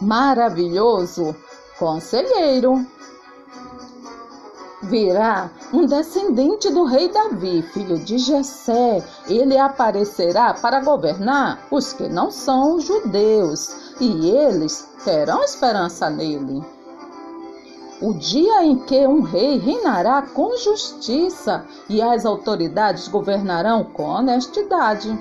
maravilhoso, conselheiro. Virá um descendente do rei Davi, filho de Jessé. Ele aparecerá para governar os que não são judeus, e eles terão esperança nele. O dia em que um rei reinará com justiça e as autoridades governarão com honestidade.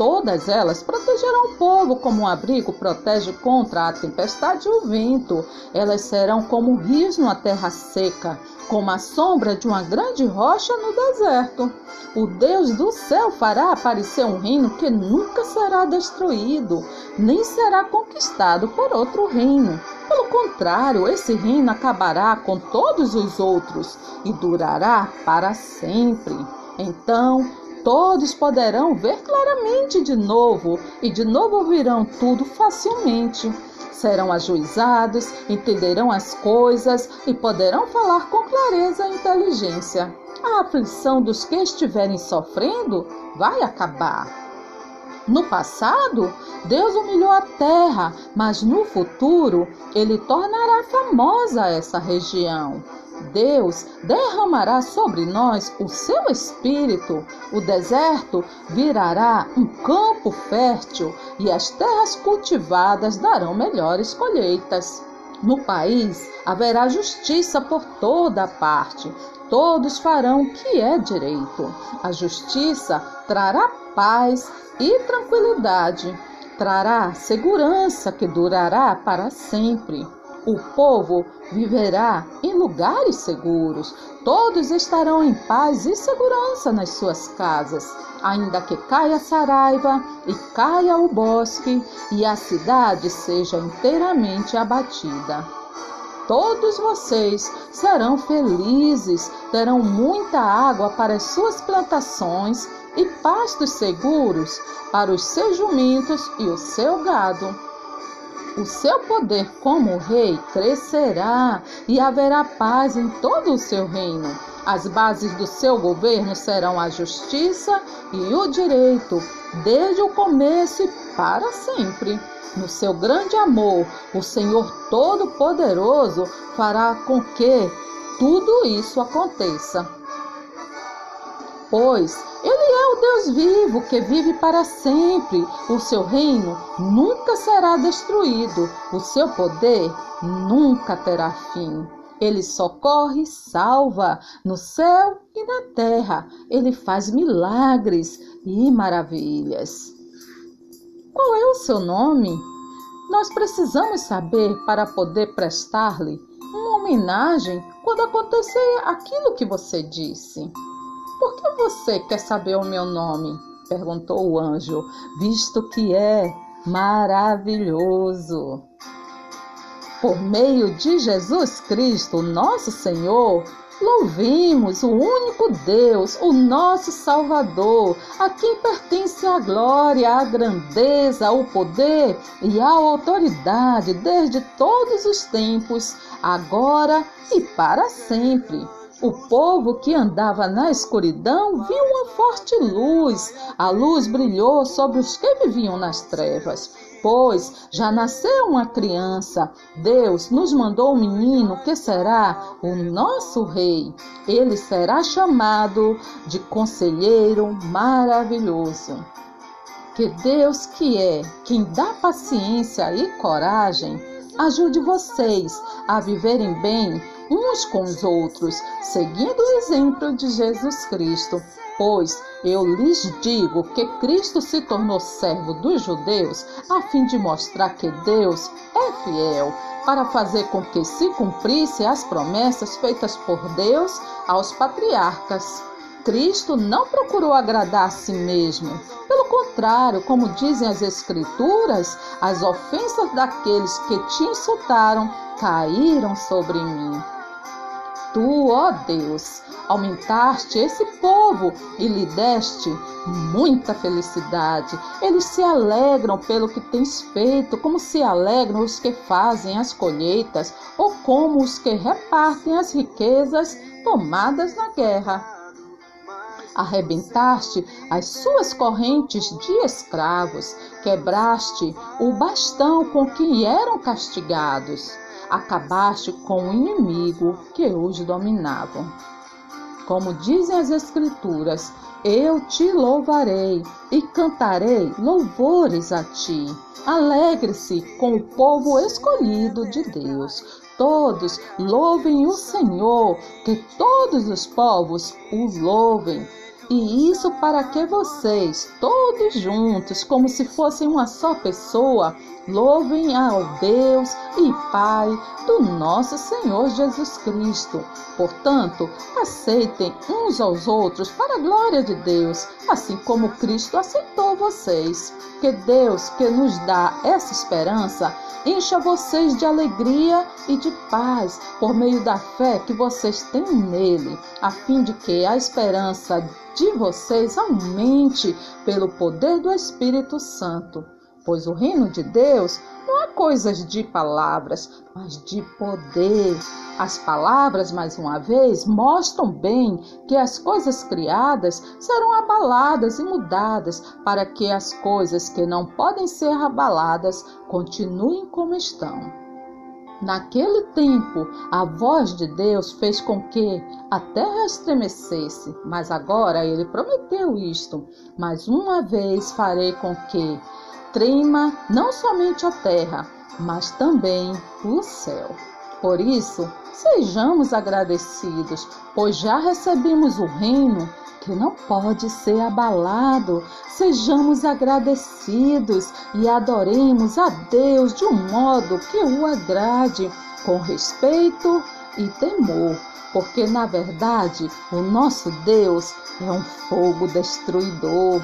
Todas elas protegerão o povo como um abrigo protege contra a tempestade e o vento. Elas serão como rios numa terra seca, como a sombra de uma grande rocha no deserto. O Deus do céu fará aparecer um reino que nunca será destruído, nem será conquistado por outro reino. Pelo contrário, esse reino acabará com todos os outros e durará para sempre. Então, todos poderão ver claramente de novo e de novo ouvirão tudo facilmente. Serão ajuizados, entenderão as coisas e poderão falar com clareza e inteligência. A aflição dos que estiverem sofrendo vai acabar. No passado, Deus humilhou a terra, mas no futuro, ele tornará famosa essa região. Deus derramará sobre nós o seu espírito. O deserto virará um campo fértil e as terras cultivadas darão melhores colheitas. No país haverá justiça por toda parte. Todos farão o que é direito. A justiça trará paz e tranquilidade. Trará segurança que durará para sempre. O povo viverá em lugares seguros. Todos estarão em paz e segurança nas suas casas, ainda que caia a saraiva e caia o bosque e a cidade seja inteiramente abatida. Todos vocês serão felizes, terão muita água para as suas plantações e pastos seguros para os seus jumentos e o seu gado. O seu poder como rei crescerá e haverá paz em todo o seu reino. As bases do seu governo serão a justiça e o direito, desde o começo e para sempre. No seu grande amor, o Senhor Todo-Poderoso fará com que tudo isso aconteça. Pois ele o Deus vivo que vive para sempre. O seu reino nunca será destruído. O seu poder nunca terá fim. Ele socorre salva no céu e na terra. Ele faz milagres e maravilhas. Qual é o seu nome? Nós precisamos saber para poder prestar-lhe uma homenagem quando acontecer aquilo que você disse. Por que você quer saber o meu nome? perguntou o anjo, visto que é maravilhoso. Por meio de Jesus Cristo, nosso Senhor, louvemos o único Deus, o nosso Salvador, a quem pertence a glória, a grandeza, o poder e a autoridade desde todos os tempos, agora e para sempre. O povo que andava na escuridão viu uma forte luz. A luz brilhou sobre os que viviam nas trevas. Pois já nasceu uma criança. Deus nos mandou um menino que será o nosso rei. Ele será chamado de Conselheiro Maravilhoso. Que Deus, que é quem dá paciência e coragem, ajude vocês a viverem bem uns com os outros, seguindo o exemplo de Jesus Cristo. Pois eu lhes digo que Cristo se tornou servo dos judeus a fim de mostrar que Deus é fiel, para fazer com que se cumprissem as promessas feitas por Deus aos patriarcas. Cristo não procurou agradar a si mesmo. Pelo contrário, como dizem as Escrituras, as ofensas daqueles que te insultaram caíram sobre mim. Tu, ó Deus, aumentaste esse povo e lhe deste muita felicidade. Eles se alegram pelo que tens feito, como se alegram os que fazem as colheitas, ou como os que repartem as riquezas tomadas na guerra. arrebentaste as suas correntes de escravos, quebraste o bastão com que eram castigados, acabaste com o inimigo que os dominavam. Como dizem as Escrituras, eu te louvarei e cantarei louvores a ti. Alegre-se com o povo escolhido de Deus. Todos louvem o Senhor, que todos os povos o louvem. E isso para que vocês, todos juntos, como se fossem uma só pessoa, louvem ao Deus e Pai do nosso Senhor Jesus Cristo. Portanto, aceitem uns aos outros para a glória de Deus, assim como Cristo aceitou vocês. Que Deus, que nos dá essa esperança, encha vocês de alegria e de paz por meio da fé que vocês têm nele, a fim de que a esperança de vocês aumente pelo poder do Espírito Santo. Pois o reino de Deus não é coisas de palavras, mas de poder. As palavras, mais uma vez, mostram bem que as coisas criadas serão abaladas e mudadas para que as coisas que não podem ser abaladas continuem como estão. Naquele tempo, a voz de Deus fez com que a terra estremecesse, mas agora ele prometeu isto: mais uma vez farei com que trema não somente a terra, mas também o céu. Por isso, sejamos agradecidos, pois já recebemos o reino que não pode ser abalado. Sejamos agradecidos e adoremos a Deus de um modo que o agrade, com respeito e temor, porque na verdade o nosso Deus é um fogo destruidor.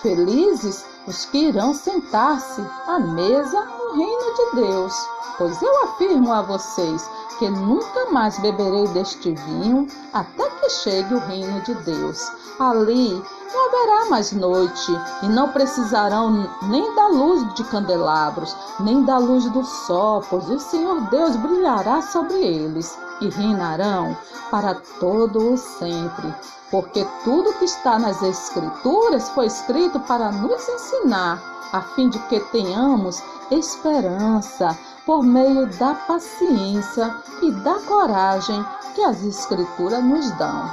Felizes os que irão sentar-se à mesa reino de Deus, pois eu afirmo a vocês que nunca mais beberei deste vinho até que chegue o reino de Deus. Ali não haverá mais noite, e não precisarão nem da luz de candelabros, nem da luz do sol, pois o Senhor Deus brilhará sobre eles, e reinarão para todo o sempre. Porque tudo que está nas Escrituras foi escrito para nos ensinar, a fim de que tenhamos esperança por meio da paciência e da coragem que as Escrituras nos dão.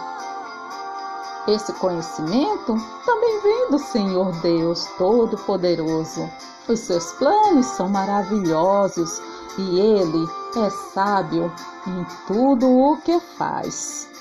Esse conhecimento também vem do Senhor Deus Todo-Poderoso. Os seus planos são maravilhosos e ele é sábio em tudo o que faz.